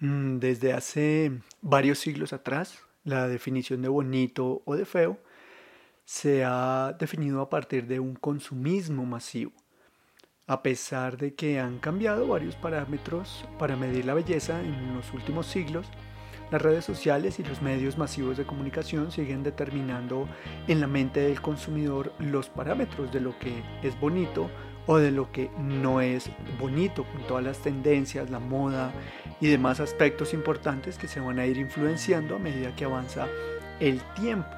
Mm, desde hace varios siglos atrás, la definición de bonito o de feo se ha definido a partir de un consumismo masivo. A pesar de que han cambiado varios parámetros para medir la belleza en los últimos siglos, las redes sociales y los medios masivos de comunicación siguen determinando en la mente del consumidor los parámetros de lo que es bonito o de lo que no es bonito, con todas las tendencias, la moda y demás aspectos importantes que se van a ir influenciando a medida que avanza el tiempo.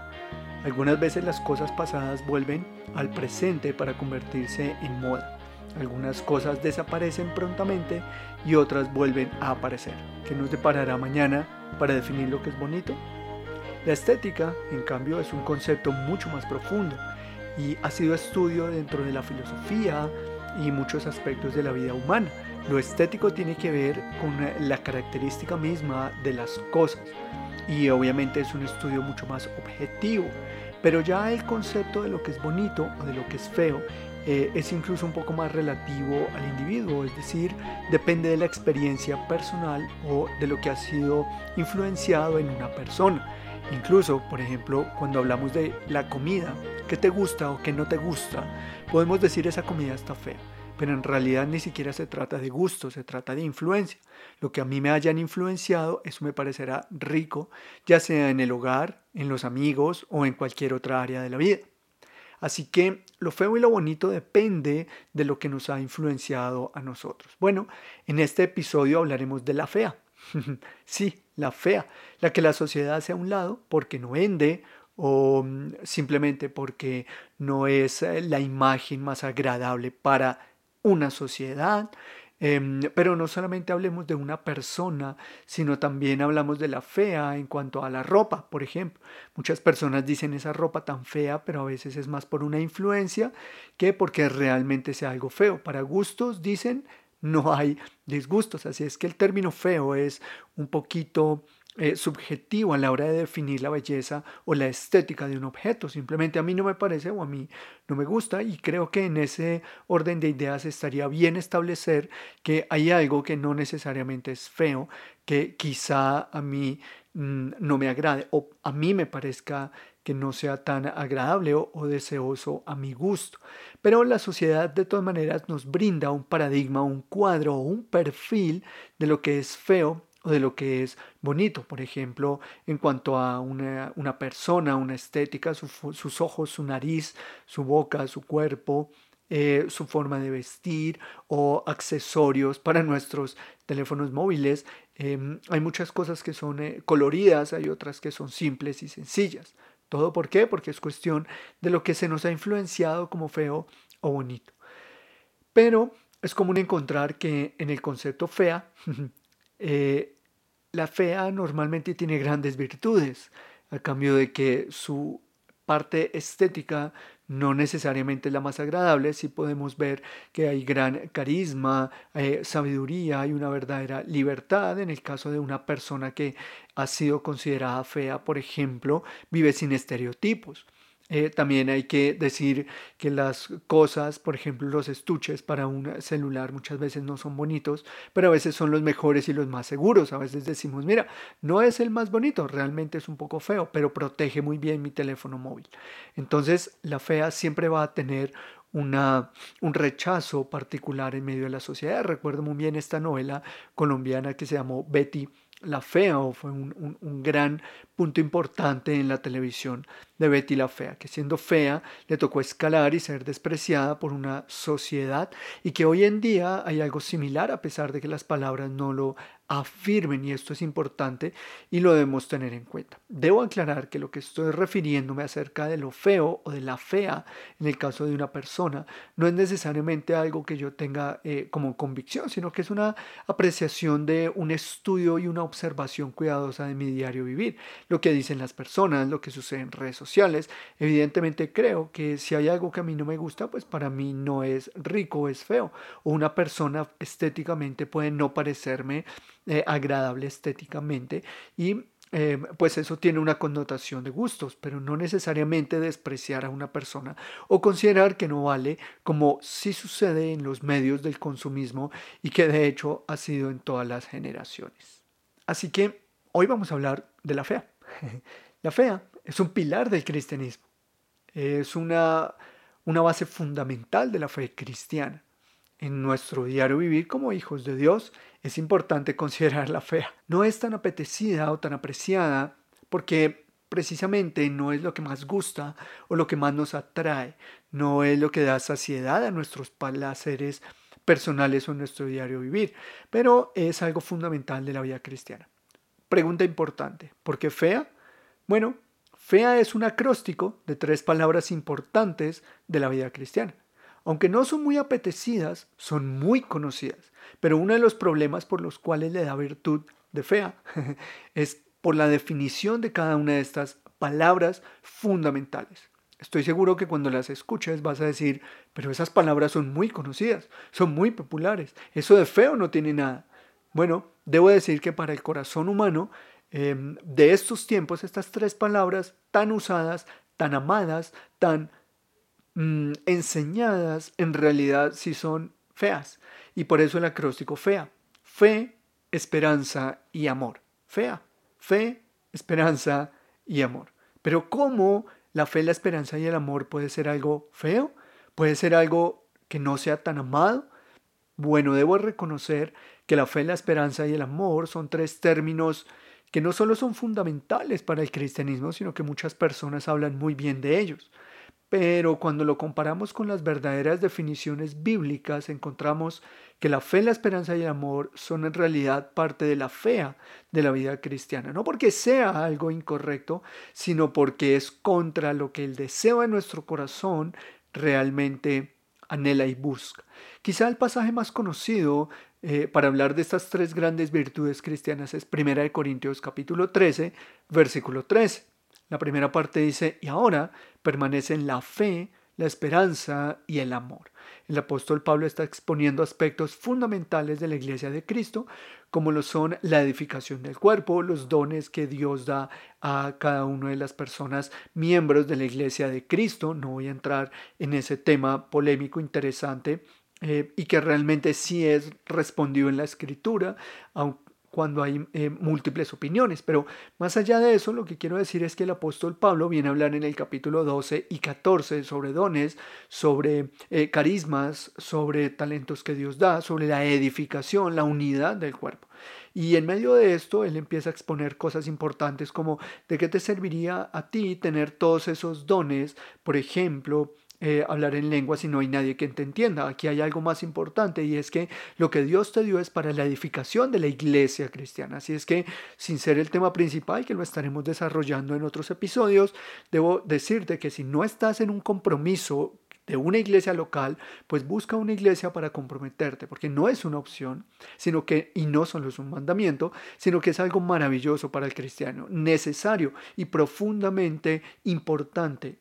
Algunas veces las cosas pasadas vuelven al presente para convertirse en moda. Algunas cosas desaparecen prontamente y otras vuelven a aparecer. ¿Qué nos deparará mañana para definir lo que es bonito? La estética, en cambio, es un concepto mucho más profundo y ha sido estudio dentro de la filosofía y muchos aspectos de la vida humana. Lo estético tiene que ver con la característica misma de las cosas y obviamente es un estudio mucho más objetivo, pero ya el concepto de lo que es bonito o de lo que es feo eh, es incluso un poco más relativo al individuo, es decir, depende de la experiencia personal o de lo que ha sido influenciado en una persona. Incluso, por ejemplo, cuando hablamos de la comida, qué te gusta o qué no te gusta, podemos decir esa comida está fea, pero en realidad ni siquiera se trata de gusto, se trata de influencia. Lo que a mí me hayan influenciado, eso me parecerá rico, ya sea en el hogar, en los amigos o en cualquier otra área de la vida. Así que lo feo y lo bonito depende de lo que nos ha influenciado a nosotros. Bueno, en este episodio hablaremos de la fea. sí, la fea, la que la sociedad hace a un lado porque no vende o mm, simplemente porque no es eh, la imagen más agradable para una sociedad. Em, pero no solamente hablemos de una persona, sino también hablamos de la fea en cuanto a la ropa, por ejemplo. Muchas personas dicen esa ropa tan fea, pero a veces es más por una influencia que porque realmente sea algo feo. Para gustos dicen no hay disgustos, así es que el término feo es un poquito eh, subjetivo a la hora de definir la belleza o la estética de un objeto. Simplemente a mí no me parece o a mí no me gusta y creo que en ese orden de ideas estaría bien establecer que hay algo que no necesariamente es feo, que quizá a mí mm, no me agrade o a mí me parezca que no sea tan agradable o, deseoso a mi gusto. Pero la sociedad de todas maneras nos brinda un paradigma, un cuadro o un perfil de lo que es feo de lo que es bonito. Por ejemplo, en cuanto a una, persona, una estética, sus ojos, su nariz, su boca, su cuerpo, eh, su forma de vestir o accesorios para nuestros teléfonos móviles. Em, hay muchas cosas que son eh, coloridas, hay otras que son simples y sencillas. ¿Todo por qué? Porque es cuestión de lo que se nos ha influenciado como feo o bonito. Pero es común encontrar que en el concepto fea eh, la fea normalmente tiene grandes virtudes, a cambio de que su parte estética no necesariamente es la más agradable, sí podemos ver que hay gran carisma, eh, sabiduría, hay una verdadera libertad en el caso de una persona que ha sido considerada fea, por ejemplo, vive sin estereotipos. Eh, también hay que decir que las cosas, por ejemplo, los estuches para un celular muchas veces no son bonitos, pero a veces son los mejores y los más seguros. A veces decimos, mira, no es el más bonito, realmente es un poco feo, pero protege muy bien mi teléfono móvil. Entonces, la fea siempre va a tener una, un rechazo particular en medio de la sociedad. Recuerdo muy bien esta novela colombiana que se llamó Betty la Fea, fue un, un, gran punto importante en la televisión de Betty la Fea, que siendo fea le tocó escalar y ser despreciada por una sociedad y que hoy en día hay algo similar a pesar de que las palabras no lo afirmen y esto es importante y lo debemos tener en cuenta. Debo aclarar que lo que estoy refiriéndome acerca de lo feo o de la fea en el caso de una persona no es necesariamente algo que yo tenga eh, como convicción, sino que es una apreciación de un estudio y una observación cuidadosa de mi diario vivir, lo que dicen las personas, lo que sucede en redes sociales. Evidentemente creo que si hay algo que a mí no me gusta, pues para mí no es rico es feo, o una persona estéticamente puede no parecerme eh, agradable estéticamente y eh, pues eso tiene una connotación de gustos, pero no necesariamente despreciar a una persona o considerar que no vale, como sí sucede en los medios del consumismo y que de hecho ha sido en todas las generaciones. Así que hoy vamos a hablar de la fe. La fe es un pilar del cristianismo. Es una, una base fundamental de la fe cristiana. En nuestro diario vivir como hijos de Dios es importante considerar la fe. No es tan apetecida o tan apreciada porque precisamente no es lo que más gusta o lo que más nos atrae, no es lo que da saciedad a nuestros placeres personales o nuestro diario vivir, pero es algo fundamental de la vida cristiana. Pregunta importante, ¿por qué fea? Bueno, fea es un acróstico de tres palabras importantes de la vida cristiana. Aunque no son muy apetecidas, son muy conocidas. Pero uno de los problemas por los cuales le da virtud de fea es por la definición de cada una de estas palabras fundamentales. Estoy seguro que cuando las escuches vas a decir, pero esas palabras son muy conocidas, son muy populares, eso de feo no tiene nada. Bueno, debo decir que para el corazón humano Em, de estos tiempos, estas tres palabras tan usadas, tan amadas, tan mm, enseñadas, en realidad sí son feas. Y por eso el acróstico fea. Fe, esperanza y amor. Fea. Fe, esperanza y amor. Pero ¿cómo la fe, la esperanza y el amor puede ser algo feo? ¿Puede ser algo que no sea tan amado? Bueno, debo reconocer que la fe, la esperanza y el amor son tres términos que no solo son fundamentales para el cristianismo, sino que muchas personas hablan muy bien de ellos. Pero cuando lo comparamos con las verdaderas definiciones bíblicas, encontramos que la fe, la esperanza y el amor son en realidad parte de la fea de la vida cristiana. No porque sea algo incorrecto, sino porque es contra lo que el deseo de nuestro corazón realmente anhela y busca. Quizá el pasaje más conocido eh, para hablar de estas tres grandes virtudes cristianas es 1 Corintios capítulo 13, versículo 13. La primera parte dice, y ahora permanecen la fe, la esperanza y el amor. El apóstol Pablo está exponiendo aspectos fundamentales de la iglesia de Cristo, como lo son la edificación del cuerpo, los dones que Dios da a cada una de las personas miembros de la iglesia de Cristo. No voy a entrar en ese tema polémico interesante eh, y que realmente sí es respondido en la escritura, aunque cuando hay eh, múltiples opiniones. Pero más allá de eso, lo que quiero decir es que el apóstol Pablo viene a hablar en el capítulo 12 y 14 sobre dones, sobre eh, carismas, sobre talentos que Dios da, sobre la edificación, la unidad del cuerpo. Y en medio de esto, él empieza a exponer cosas importantes como de qué te serviría a ti tener todos esos dones, por ejemplo, eh, hablar en lengua si no hay nadie que te entienda. Aquí hay algo más importante y es que lo que Dios te dio es para la edificación de la iglesia cristiana. Así es que, sin ser el tema principal, que lo estaremos desarrollando en otros episodios, debo decirte que si no estás en un compromiso de una iglesia local, pues busca una iglesia para comprometerte, porque no es una opción, sino que, y no solo es un mandamiento, sino que es algo maravilloso para el cristiano, necesario y profundamente importante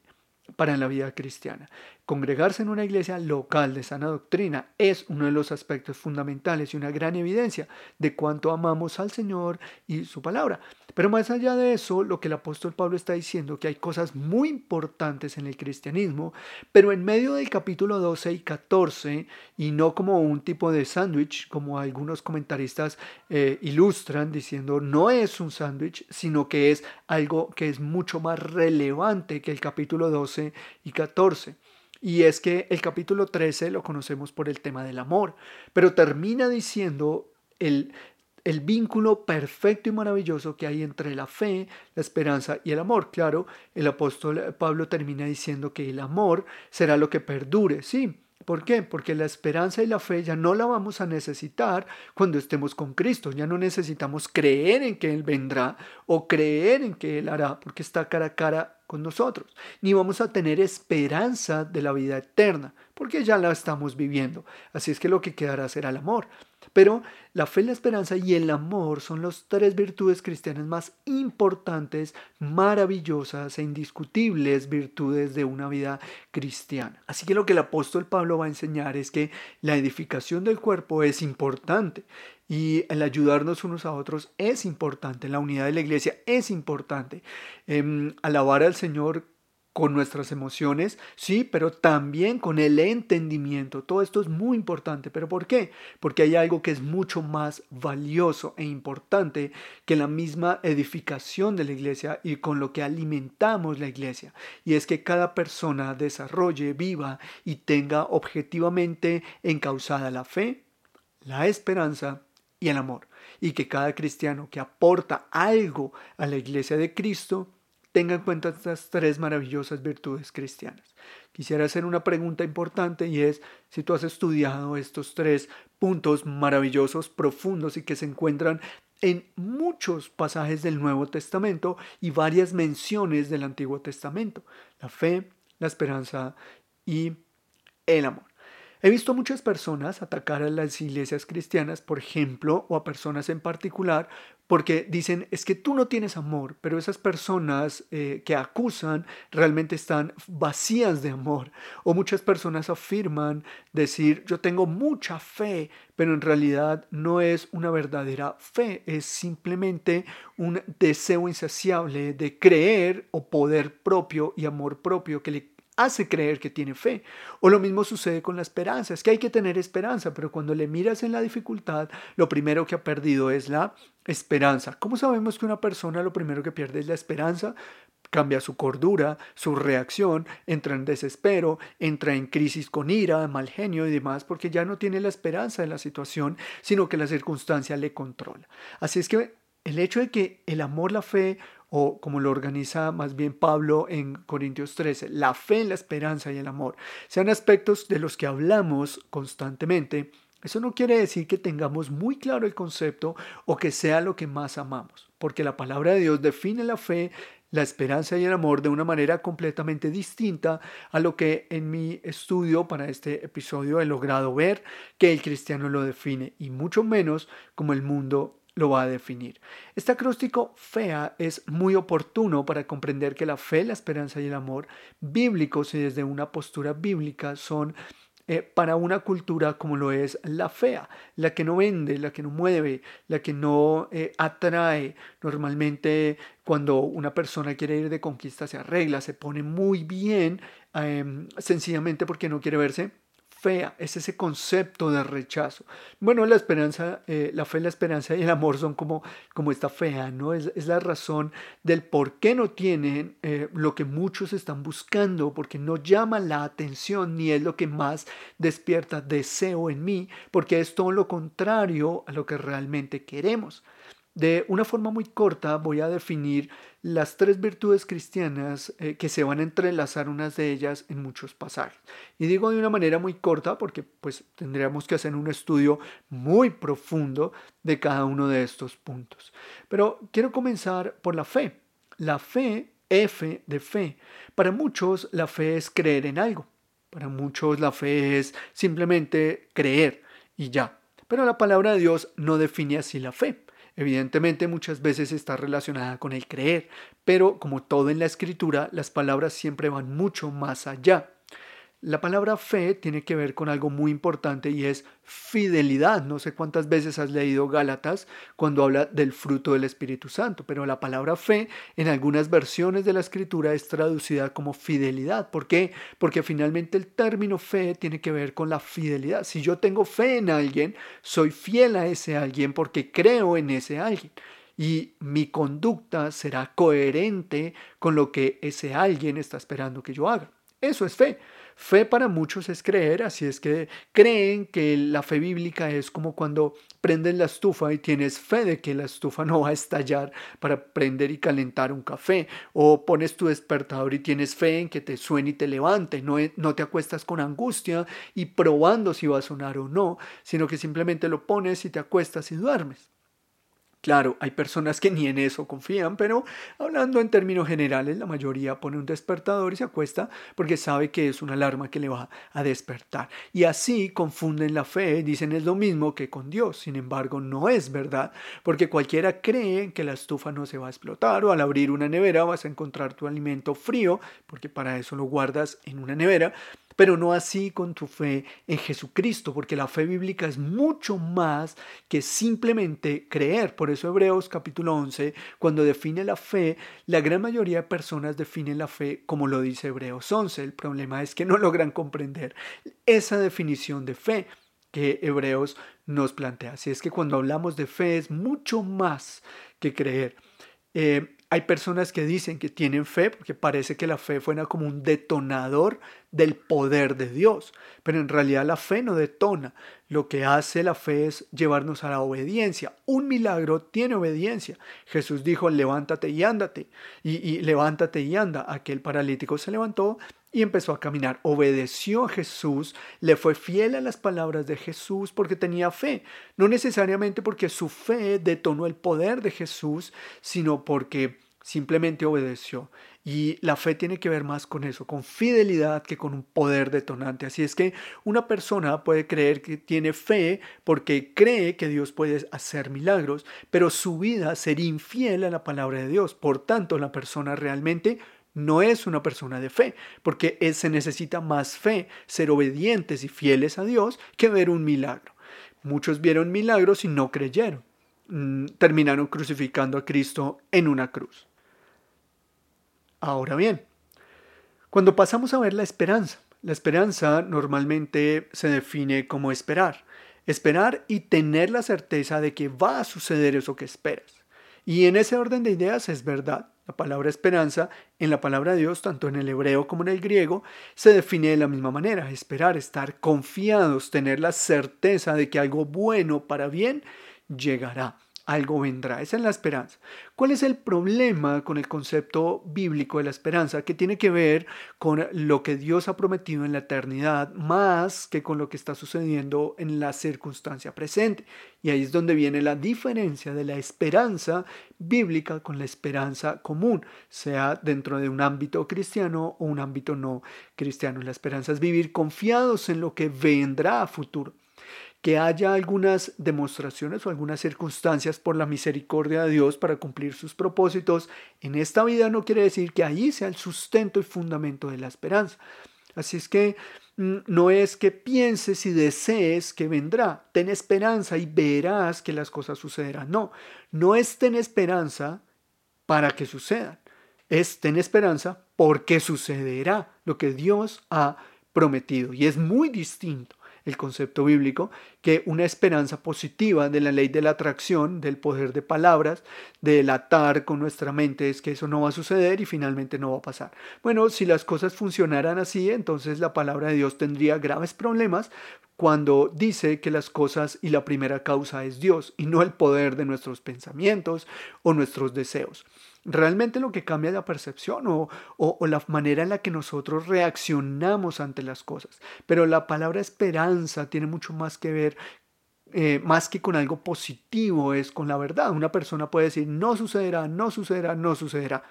para la vida cristiana. Congregarse en una iglesia local de sana doctrina es uno de los aspectos fundamentales y una gran evidencia de cuánto amamos al Señor y su palabra. Pero más allá de eso, lo que el apóstol Pablo está diciendo, que hay cosas muy importantes en el cristianismo, pero en medio del capítulo 12 y 14, y no como un tipo de sándwich, como algunos comentaristas eh, ilustran, diciendo no es un sándwich, sino que es algo que es mucho más relevante que el capítulo 12 y 14. Y es que el capítulo 13 lo conocemos por el tema del amor, pero termina diciendo el, el vínculo perfecto y maravilloso que hay entre la fe, la esperanza y el amor. Claro, el apóstol Pablo termina diciendo que el amor será lo que perdure, sí. ¿Por qué? Porque la esperanza y la fe ya no la vamos a necesitar cuando estemos con Cristo. Ya no necesitamos creer en que Él vendrá o creer en que Él hará, porque está cara a cara con nosotros. Ni vamos a tener esperanza de la vida eterna, porque ya la estamos viviendo. Así es que lo que quedará será el amor. Pero la fe, la esperanza y el amor son las tres virtudes cristianas más importantes, maravillosas e indiscutibles virtudes de una vida cristiana. Así que lo que el apóstol Pablo va a enseñar es que la edificación del cuerpo es importante y el ayudarnos unos a otros es importante, la unidad de la iglesia es importante. Em, alabar al Señor con nuestras emociones, sí, pero también con el entendimiento. Todo esto es muy importante. ¿Pero por qué? Porque hay algo que es mucho más valioso e importante que la misma edificación de la iglesia y con lo que alimentamos la iglesia. Y es que cada persona desarrolle, viva y tenga objetivamente encausada la fe, la esperanza y el amor. Y que cada cristiano que aporta algo a la iglesia de Cristo tenga en cuenta estas tres maravillosas virtudes cristianas. Quisiera hacer una pregunta importante y es si tú has estudiado estos tres puntos maravillosos, profundos y que se encuentran en muchos pasajes del Nuevo Testamento y varias menciones del Antiguo Testamento. La fe, la esperanza y el amor. He visto muchas personas atacar a las iglesias cristianas, por ejemplo, o a personas en particular, porque dicen, es que tú no tienes amor, pero esas personas eh, que acusan realmente están vacías de amor. O muchas personas afirman decir, yo tengo mucha fe, pero en realidad no es una verdadera fe, es simplemente un deseo insaciable de creer o poder propio y amor propio que le hace creer que tiene fe. O lo mismo sucede con la esperanza, es que hay que tener esperanza, pero cuando le miras en la dificultad, lo primero que ha perdido es la esperanza. ¿Cómo sabemos que una persona lo primero que pierde es la esperanza? Cambia su cordura, su reacción, entra en desespero, entra en crisis con ira, mal genio y demás, porque ya no tiene la esperanza de la situación, sino que la circunstancia le controla. Así es que el hecho de que el amor, la fe o como lo organiza más bien Pablo en Corintios 13, la fe, la esperanza y el amor, sean aspectos de los que hablamos constantemente, eso no quiere decir que tengamos muy claro el concepto o que sea lo que más amamos, porque la palabra de Dios define la fe, la esperanza y el amor de una manera completamente distinta a lo que en mi estudio para este episodio he logrado ver que el cristiano lo define y mucho menos como el mundo lo va a definir. Este acróstico fea es muy oportuno para comprender que la fe, la esperanza y el amor bíblicos y desde una postura bíblica son eh, para una cultura como lo es la fea, la que no vende, la que no mueve, la que no eh, atrae. Normalmente cuando una persona quiere ir de conquista se arregla, se pone muy bien, em, sencillamente porque no quiere verse es ese concepto de rechazo. Bueno, la esperanza, eh, la fe, la esperanza y el amor son como, como esta fea, ¿no? Es, es la razón del por qué no tienen eh, lo que muchos están buscando, porque no llama la atención ni es lo que más despierta deseo en mí, porque es todo lo contrario a lo que realmente queremos. De una forma muy corta voy a definir las tres virtudes cristianas eh, que se van a entrelazar unas de ellas en muchos pasajes. Y digo de una manera muy corta porque pues tendríamos que hacer un estudio muy profundo de cada uno de estos puntos. Pero quiero comenzar por la fe. La fe, F de fe. Para muchos la fe es creer en algo. Para muchos la fe es simplemente creer y ya. Pero la palabra de Dios no define así la fe. Evidentemente muchas veces está relacionada con el creer, pero como todo en la escritura, las palabras siempre van mucho más allá. La palabra fe tiene que ver con algo muy importante y es fidelidad. No sé cuántas veces has leído Gálatas cuando habla del fruto del Espíritu Santo, pero la palabra fe en algunas versiones de la escritura es traducida como fidelidad. ¿Por qué? Porque finalmente el término fe tiene que ver con la fidelidad. Si yo tengo fe en alguien, soy fiel a ese alguien porque creo en ese alguien y mi conducta será coherente con lo que ese alguien está esperando que yo haga. Eso es fe. Fe para muchos es creer, así es que creen que la fe bíblica es como cuando prendes la estufa y tienes fe de que la estufa no va a estallar para prender y calentar un café, o pones tu despertador y tienes fe en que te suene y te levante, no, no te acuestas con angustia y probando si va a sonar o no, sino que simplemente lo pones y te acuestas y duermes. Claro, hay personas que ni en eso confían, pero hablando en términos generales, la mayoría pone un despertador y se acuesta porque sabe que es una alarma que le va a despertar. Y así confunden la fe, dicen es lo mismo que con Dios. Sin embargo, no es verdad, porque cualquiera cree que la estufa no se va a explotar o al abrir una nevera vas a encontrar tu alimento frío, porque para eso lo guardas en una nevera. Pero no así con tu fe en Jesucristo, porque la fe bíblica es mucho más que simplemente creer. Por eso Hebreos capítulo 11, cuando define la fe, la gran mayoría de personas definen la fe como lo dice Hebreos 11. El problema es que no logran comprender esa definición de fe que Hebreos nos plantea. Así es que cuando hablamos de fe es mucho más que creer. Eh, hay personas que dicen que tienen fe porque parece que la fe fuera como un detonador del poder de Dios, pero en realidad la fe no detona. Lo que hace la fe es llevarnos a la obediencia. Un milagro tiene obediencia. Jesús dijo, levántate y ándate. Y, y levántate y anda. Aquel paralítico se levantó y empezó a caminar. Obedeció a Jesús, le fue fiel a las palabras de Jesús porque tenía fe. No necesariamente porque su fe detonó el poder de Jesús, sino porque simplemente obedeció. Y la fe tiene que ver más con eso, con fidelidad que con un poder detonante. Así es que una persona puede creer que tiene fe porque cree que Dios puede hacer milagros, pero su vida sería infiel a la palabra de Dios. Por tanto, la persona realmente no es una persona de fe, porque se necesita más fe, ser obedientes y fieles a Dios, que ver un milagro. Muchos vieron milagros y no creyeron. Mm, terminaron crucificando a Cristo en una cruz. Ahora bien, cuando pasamos a ver la esperanza, la esperanza normalmente se define como esperar. Esperar y tener la certeza de que va a suceder eso que esperas. Y en ese orden de ideas es verdad. La palabra esperanza en la palabra de Dios, tanto en el hebreo como en el griego, se define de la misma manera. Esperar, estar confiados, tener la certeza de que algo bueno para bien llegará algo vendrá. Esa es la esperanza. ¿Cuál es el problema con el concepto bíblico de la esperanza? Que tiene que ver con lo que Dios ha prometido en la eternidad, más que con lo que está sucediendo en la circunstancia presente. Y ahí es donde viene la diferencia de la esperanza bíblica con la esperanza común, sea dentro de un ámbito cristiano o un ámbito no cristiano. La esperanza es vivir confiados en lo que vendrá a futuro que haya algunas demostraciones o algunas circunstancias por la misericordia de Dios para cumplir sus propósitos en esta vida no quiere decir que ahí sea el sustento y fundamento de la esperanza. Así es que mm, no es que pienses y desees que vendrá, ten esperanza y verás que las cosas sucederán. No, no es ten esperanza para que sucedan, es ten esperanza porque sucederá lo que Dios ha prometido y es muy distinto el concepto bíblico, que una esperanza positiva de la ley de la atracción, del poder de palabras, del atar con nuestra mente es que eso no va a suceder y finalmente no va a pasar. Bueno, si las cosas funcionaran así, entonces la palabra de Dios tendría graves problemas cuando dice que las cosas y la primera causa es Dios y no el poder de nuestros pensamientos o nuestros deseos realmente lo que cambia es la percepción o, la manera en la que nosotros reaccionamos ante las cosas. Pero la palabra esperanza tiene mucho más que ver eh, más que con algo positivo, es con la verdad. Una persona puede decir, no sucederá, no sucederá, no sucederá.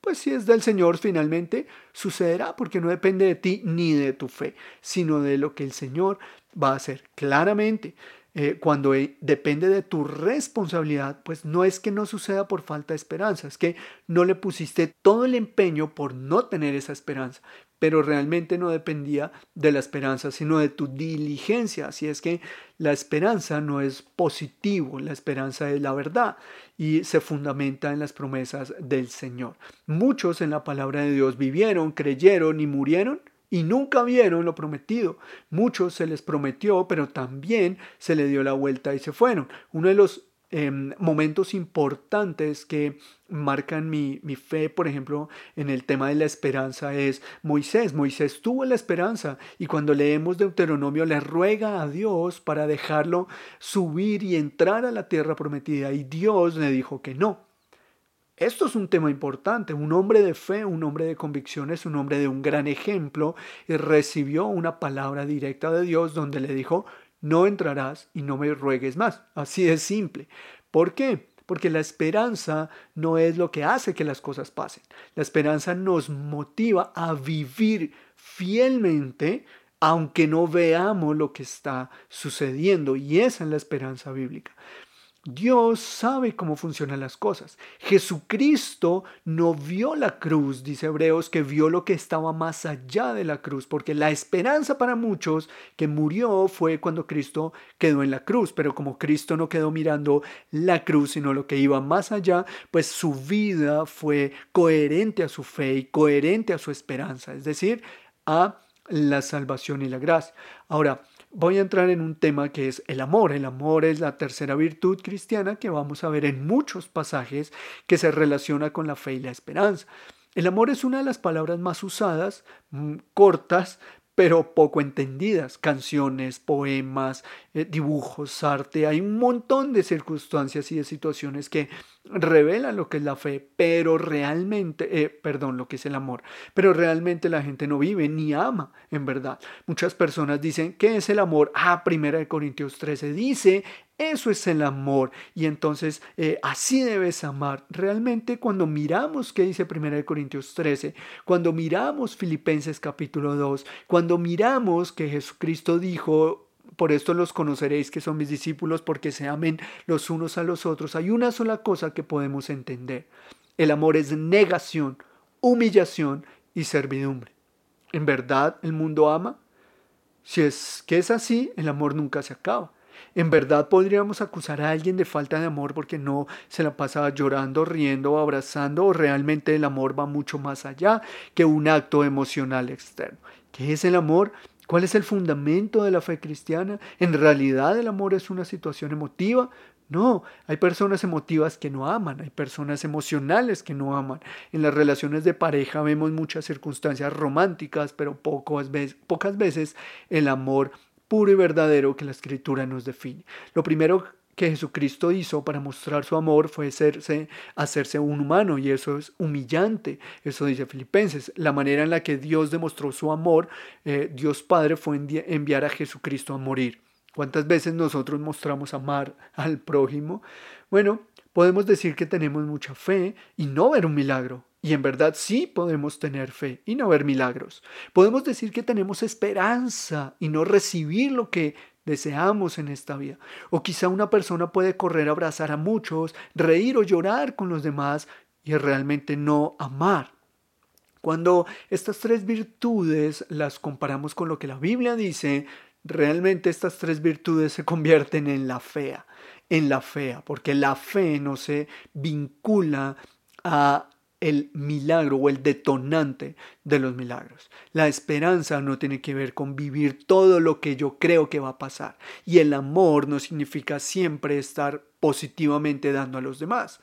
Pues si es del Señor, finalmente sucederá, porque no depende de ti ni de tu fe, sino de lo que el Señor va a hacer. Claramente, eh, cuando eh, depende de tu responsabilidad, pues no es que no suceda por falta de esperanza, es que no le pusiste todo el empeño por no tener esa esperanza, pero realmente no dependía de la esperanza, sino de tu diligencia. Así es que la esperanza no es positivo, la esperanza es la verdad y se fundamenta en las promesas del Señor. Muchos en la palabra de Dios vivieron, creyeron y murieron y nunca vieron lo prometido. Muchos se les prometió, pero también se le dio la vuelta y se fueron. Uno de los em, momentos importantes que marcan mi, mi, fe, por ejemplo, en el tema de la esperanza es Moisés. Moisés tuvo la esperanza y cuando leemos Deuteronomio le ruega a Dios para dejarlo subir y entrar a la tierra prometida y Dios le dijo que no. Esto es un tema importante. Un hombre de fe, un hombre de convicciones, un hombre de un gran ejemplo, y recibió una palabra directa de Dios donde le dijo, no entrarás y no me ruegues más. Así de simple. ¿Por qué? Porque la esperanza no es lo que hace que las cosas pasen. La esperanza nos motiva a vivir fielmente aunque no veamos lo que está sucediendo. Y esa es la esperanza bíblica. Dios sabe cómo funcionan las cosas. Jesucristo no vio la cruz, dice Hebreos, que vio lo que estaba más allá de la cruz, porque la esperanza para muchos que murió fue cuando Cristo quedó en la cruz, pero como Cristo no quedó mirando la cruz, sino lo que iba más allá, pues su vida fue coherente a su fe y coherente a su esperanza, es decir, a la salvación y la gracia. Ahora, voy a entrar en un tema que es el amor. El amor es la tercera virtud cristiana que vamos a ver en muchos pasajes que se relaciona con la fe y la esperanza. El amor es una de las palabras más usadas, mm, cortas, pero poco entendidas. Canciones, poemas, eh, dibujos, arte. Hay un montón de circunstancias y de situaciones que revelan lo que es la fe, pero realmente, eh, perdón, lo que es el amor, pero realmente la gente no vive ni ama, en verdad. Muchas personas dicen, ¿qué es el amor? Ah, primera de Corintios 13 dice, eso es el amor. Y entonces eh, así debes amar. Realmente cuando miramos qué dice Primera de Corintios 13, cuando miramos Filipenses capítulo 2, cuando miramos que Jesucristo dijo, por esto los conoceréis que son mis discípulos porque se amen los unos a los otros. Hay una sola cosa que podemos entender. El amor es negación, humillación y servidumbre. ¿En verdad el mundo ama? Si es que es así, el amor nunca se acaba. En verdad podríamos acusar a alguien de falta de amor porque no se la pasa llorando, riendo abrazando, o realmente el amor va mucho más allá que un acto emocional externo. ¿Qué es el amor? ¿Cuál es el fundamento de la fe cristiana? ¿En realidad el amor es una situación emotiva? No, hay personas emotivas que no aman, hay personas emocionales que no aman. En las relaciones de pareja vemos muchas circunstancias románticas, pero pocas veces, pocas veces el amor puro y verdadero que la escritura nos define. Lo primero que Jesucristo hizo para mostrar su amor fue hacerse, hacerse un humano y eso es humillante. Eso dice Filipenses. La manera en la que Dios demostró su amor, eh, Dios Padre, fue enviar a Jesucristo a morir. ¿Cuántas veces nosotros mostramos amar al prójimo? Bueno, podemos decir que tenemos mucha fe y no ver un milagro. Y en verdad sí podemos tener fe y no ver milagros. Podemos decir que tenemos esperanza y no recibir lo que deseamos en esta vida. O quizá una persona puede correr a abrazar a muchos, reír o llorar con los demás y realmente no amar. Cuando estas tres virtudes las comparamos con lo que la Biblia dice, realmente estas tres virtudes se convierten en la fea, en la fea, porque la fe no se vincula a el milagro o el detonante de los milagros. La esperanza no tiene que ver con vivir todo lo que yo creo que va a pasar. Y el amor no significa siempre estar positivamente dando a los demás.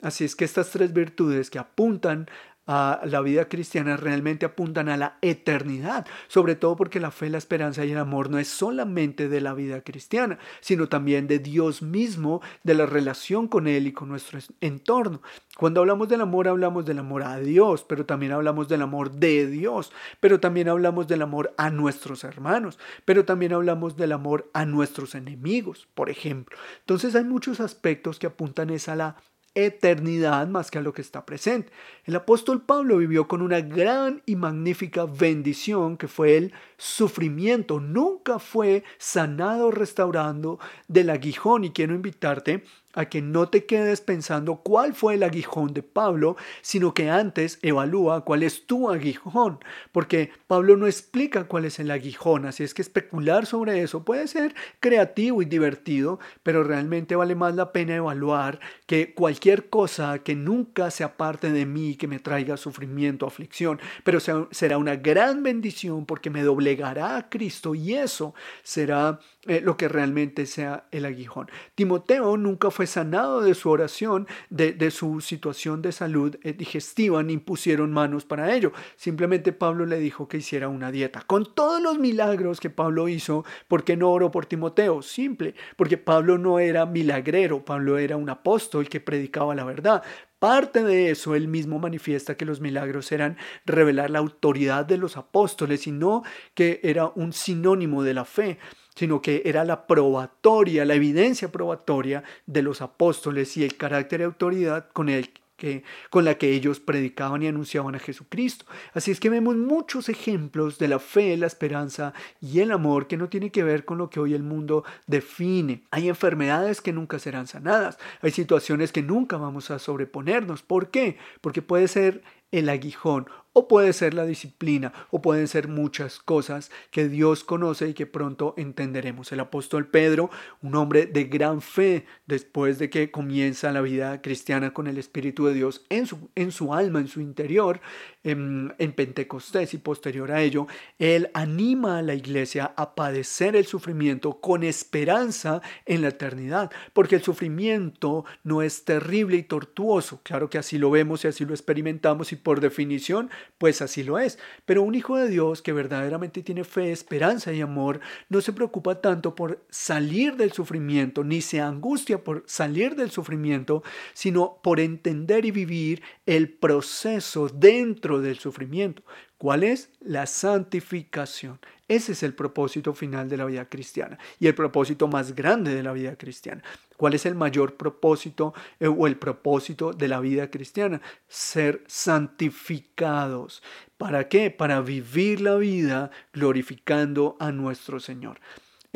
Así es que estas tres virtudes que apuntan a la vida cristiana realmente apuntan a la eternidad, sobre todo porque la fe, la esperanza y el amor no es solamente de la vida cristiana, sino también de Dios mismo, de la relación con Él y con nuestro entorno. Cuando hablamos del amor, hablamos del amor a Dios, pero también hablamos del amor de Dios, pero también hablamos del amor a nuestros hermanos, pero también hablamos del amor a nuestros enemigos, por ejemplo. Entonces hay muchos aspectos que apuntan esa a la eternidad más que a lo que está presente. El apóstol Pablo vivió con una gran y magnífica bendición que fue el sufrimiento. Nunca fue sanado restaurando del aguijón y quiero invitarte a que no te quedes pensando cuál fue el aguijón de Pablo, sino que antes evalúa cuál es tu aguijón, porque Pablo no explica cuál es el aguijón, así es que especular sobre eso puede ser creativo y divertido, pero realmente vale más la pena evaluar que cualquier cosa que nunca sea parte de mí, que me traiga sufrimiento, aflicción, pero será una gran bendición porque me doblegará a Cristo y eso será eh, lo que realmente sea el aguijón. Timoteo nunca fue sanado de su oración, de, su situación de salud eh, digestiva, ni impusieron manos para ello. Simplemente Pablo le dijo que hiciera una dieta. Con todos los milagros que Pablo hizo, ¿por qué no oró por Timoteo? Simple, porque Pablo no era milagrero, Pablo era un apóstol que predicaba la verdad. Parte de eso, él mismo manifiesta que los milagros eran revelar la autoridad de los apóstoles y no que era un sinónimo de la fe sino que era la probatoria, la evidencia probatoria de los apóstoles y el carácter de autoridad con el que, con la que ellos predicaban y anunciaban a Jesucristo. Así es que vemos muchos ejemplos de la fe, la esperanza y el amor que no tiene que ver con lo que hoy el mundo define. Hay enfermedades que nunca serán sanadas, hay situaciones que nunca vamos a sobreponernos. ¿Por qué? Porque puede ser el aguijón o puede ser la disciplina, o pueden ser muchas cosas que Dios conoce y que pronto entenderemos. El apóstol Pedro, un hombre de gran fe, después de que comienza la vida cristiana con el Espíritu de Dios en su, en su alma, en su interior, en, en Pentecostés y posterior a ello, él anima a la iglesia a padecer el sufrimiento con esperanza en la eternidad, porque el sufrimiento no es terrible y tortuoso. Claro que así lo vemos y así lo experimentamos y por definición pues así lo es. Pero un hijo de Dios que verdaderamente tiene fe, esperanza y amor, no se preocupa tanto por salir del sufrimiento, ni se angustia por salir del sufrimiento, sino por entender y vivir el proceso dentro del sufrimiento. ¿Cuál es? La santificación. Ese es el propósito final de la vida cristiana y el propósito más grande de la vida cristiana. ¿Cuál es el mayor propósito eh, o el propósito de la vida cristiana? Ser santificados. ¿Para qué? Para vivir la vida glorificando a nuestro Señor.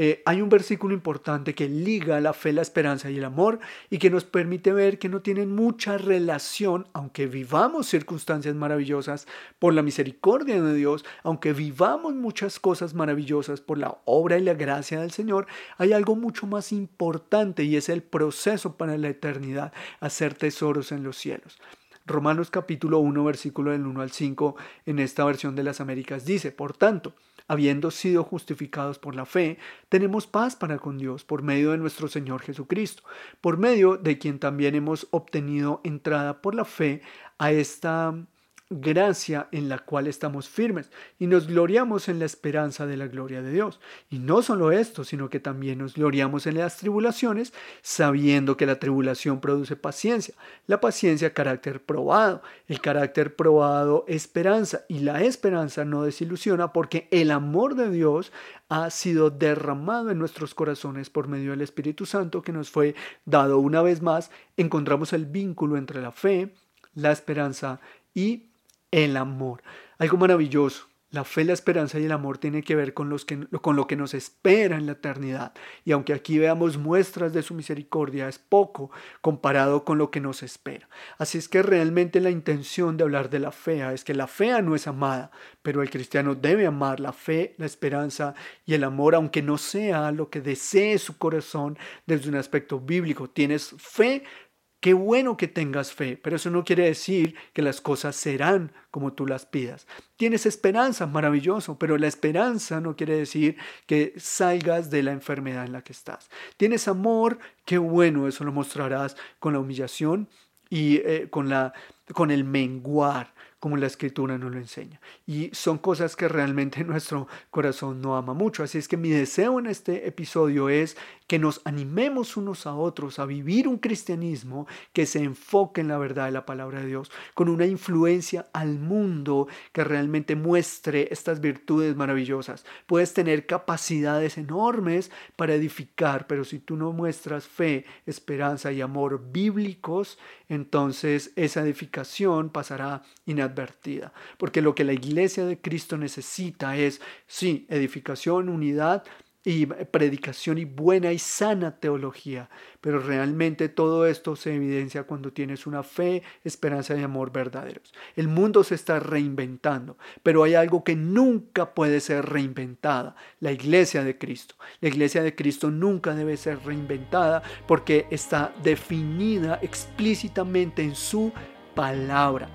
Eh, hay un versículo importante que liga la fe, la esperanza y el amor y que nos permite ver que no tienen mucha relación, aunque vivamos circunstancias maravillosas por la misericordia de Dios, aunque vivamos muchas cosas maravillosas por la obra y la gracia del Señor, hay algo mucho más importante y es el proceso para la eternidad, hacer tesoros en los cielos. Romanos capítulo 1, versículo del 1 al 5, en esta versión de las Américas dice, por tanto, habiendo sido justificados por la fe, tenemos paz para con Dios por medio de nuestro Señor Jesucristo, por medio de quien también hemos obtenido entrada por la fe a esta gracia en la cual estamos firmes y nos gloriamos en la esperanza de la gloria de Dios. Y no solo esto, sino que también nos gloriamos en las tribulaciones, sabiendo que la tribulación produce paciencia, la paciencia carácter probado, el carácter probado esperanza y la esperanza no desilusiona porque el amor de Dios ha sido derramado en nuestros corazones por medio del Espíritu Santo que nos fue dado una vez más. Encontramos el vínculo entre la fe, la esperanza y el amor. Algo maravilloso. La fe, la esperanza y el amor tienen que ver con, los que, con lo que nos espera en la eternidad. Y aunque aquí veamos muestras de su misericordia, es poco comparado con lo que nos espera. Así es que realmente la intención de hablar de la fe es que la fe no es amada, pero el cristiano debe amar la fe, la esperanza y el amor, aunque no sea lo que desee su corazón desde un aspecto bíblico. Tienes fe, Qué bueno que tengas fe, pero eso no quiere decir que las cosas serán como tú las pidas. Tienes esperanza, maravilloso, pero la esperanza no quiere decir que salgas de la enfermedad en la que estás. Tienes amor, qué bueno, eso lo mostrarás con la humillación y eh, con, la, con el menguar como la escritura nos lo enseña. Y son cosas que realmente nuestro corazón no ama mucho. Así es que mi deseo en este episodio es que nos animemos unos a otros a vivir un cristianismo que se enfoque en la verdad de la palabra de Dios, con una influencia al mundo que realmente muestre estas virtudes maravillosas. Puedes tener capacidades enormes para edificar, pero si tú no muestras fe, esperanza y amor bíblicos, entonces esa edificación pasará inadvertida. Porque lo que la iglesia de Cristo necesita es, sí, edificación, unidad, y predicación y buena y sana teología. Pero realmente todo esto se evidencia cuando tienes una fe, esperanza y amor verdaderos. El mundo se está reinventando, pero hay algo que nunca puede ser reinventada, la iglesia de Cristo. La iglesia de Cristo nunca debe ser reinventada porque está definida explícitamente en su palabra.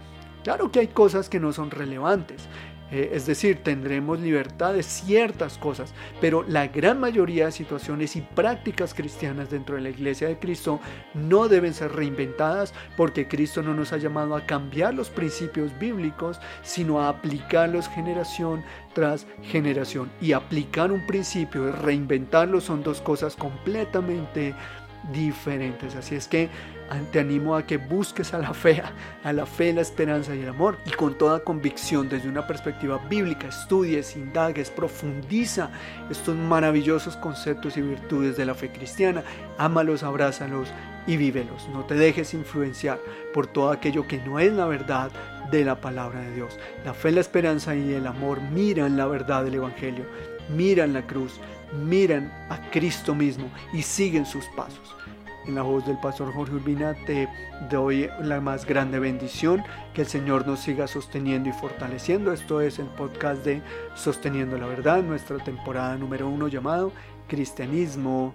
Claro que hay cosas que no son relevantes, eh, es decir, tendremos libertad de ciertas cosas, pero la gran mayoría de situaciones y prácticas cristianas dentro de la iglesia de Cristo no deben ser reinventadas porque Cristo no nos ha llamado a cambiar los principios bíblicos, sino a aplicarlos generación tras generación. Y aplicar un principio y reinventarlo son dos cosas completamente diferentes. Así es que te animo a que busques a la fe, a la fe, la esperanza y el amor y con toda convicción desde una perspectiva bíblica, estudies, indagues, profundiza estos maravillosos conceptos y virtudes de la fe cristiana, ámalos, abrázalos y vívelos. No te dejes influenciar por todo aquello que no es la verdad de la palabra de Dios. La fe, la esperanza y el amor miran la verdad del Evangelio, miran la cruz, miran a Cristo mismo y siguen sus pasos. En la voz del pastor Jorge Urbina te doy la más grande bendición, que el Señor nos siga sosteniendo y fortaleciendo. Esto es el podcast de Sosteniendo la Verdad, nuestra temporada número uno llamado Cristianismo